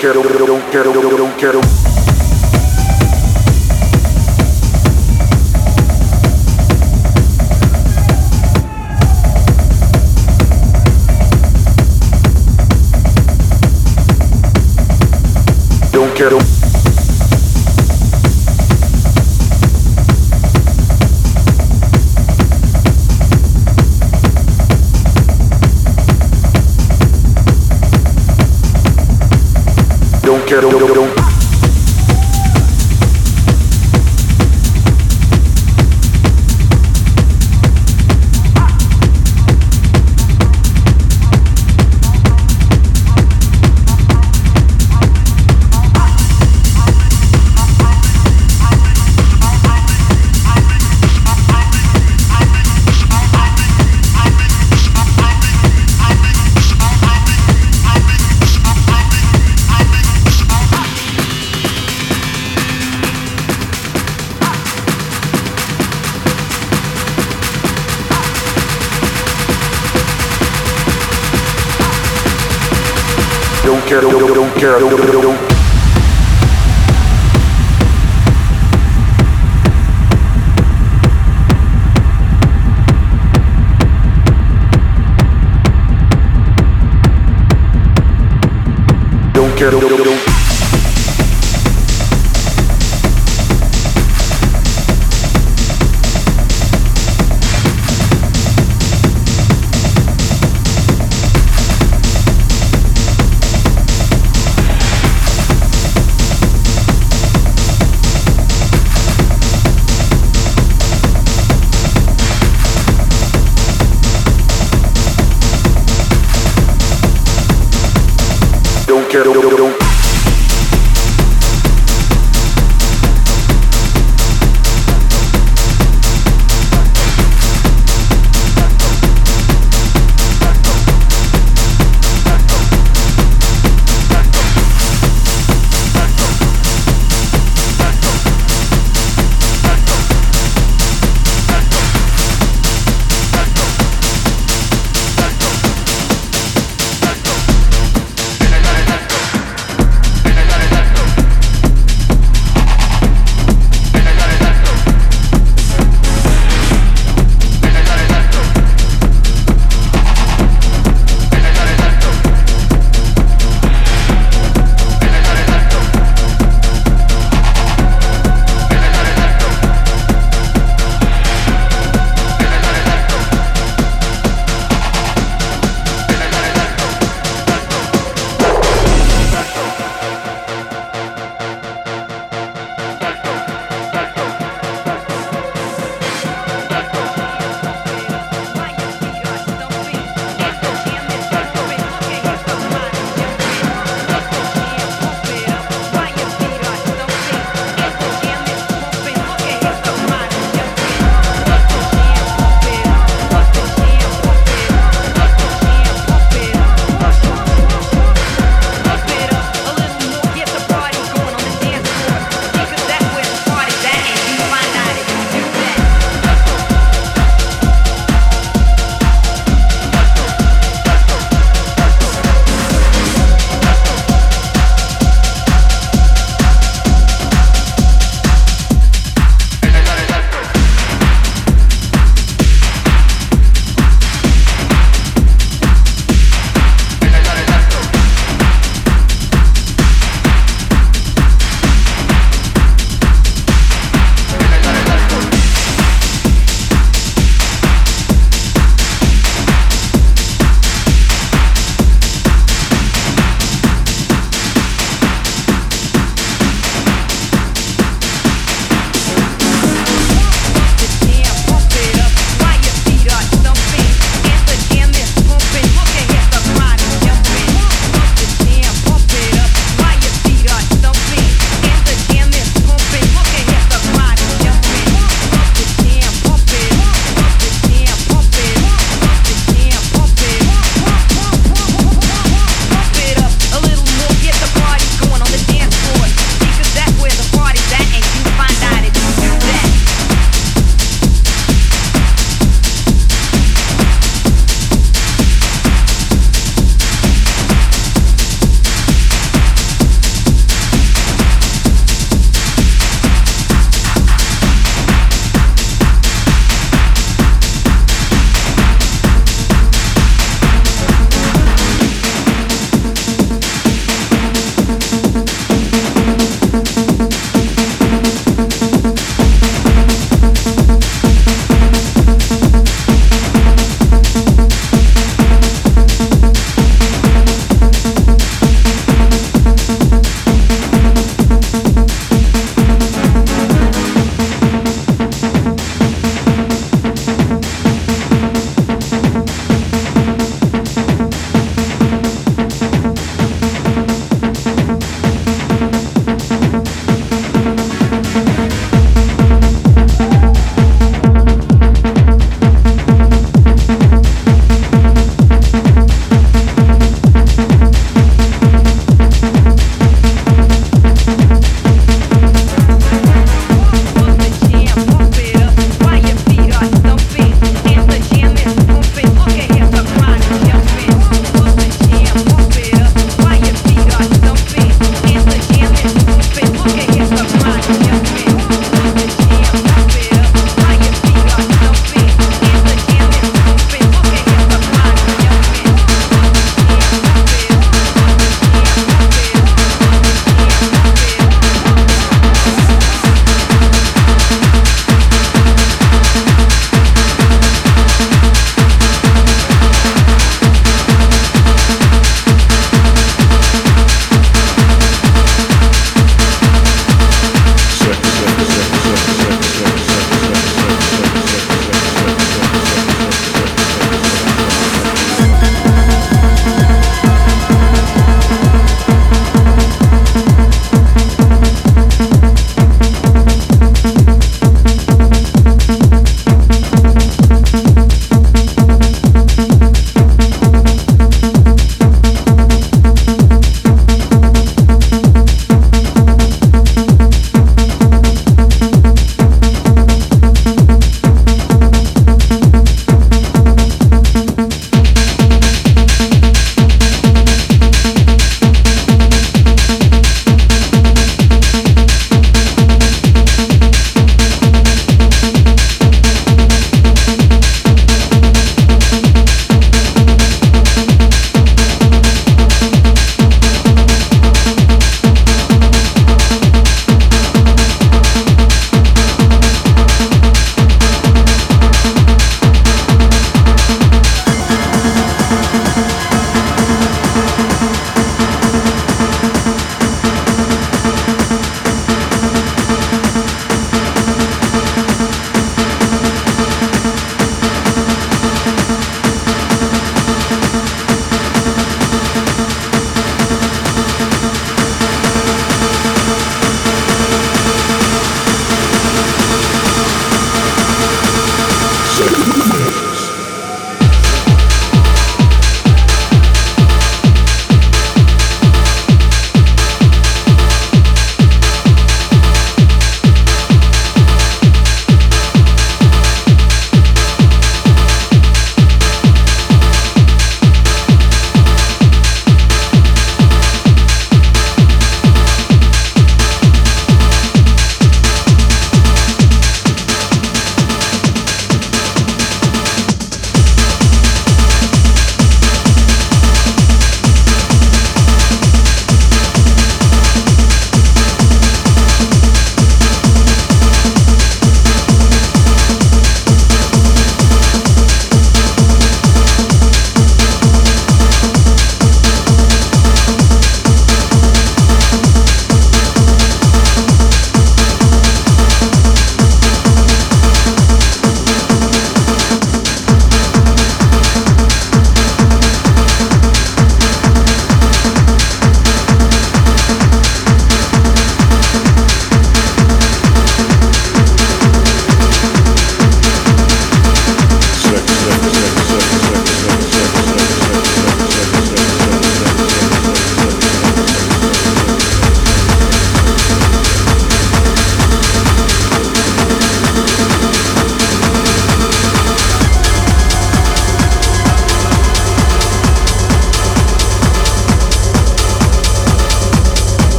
quiero, quiero, quiero. Don't care.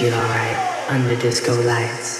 Feel alright? Under disco lights.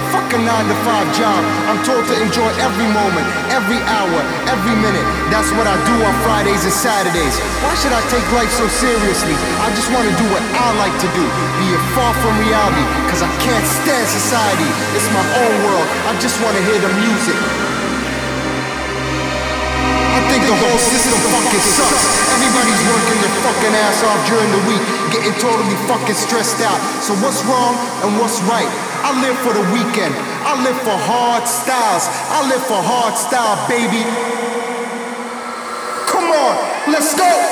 A 9 to 5 job. I'm told to enjoy every moment, every hour, every minute. That's what I do on Fridays and Saturdays. Why should I take life so seriously? I just want to do what I like to do, be it far from reality, cause I can't stand society. It's my own world. I just want to hear the music. I think the whole system fucking sucks. Everybody's working their fucking ass off during the week, getting totally fucking stressed out. So what's wrong and what's right? I live for the weekend. I live for hard styles. I live for hard style, baby. Come on, let's go.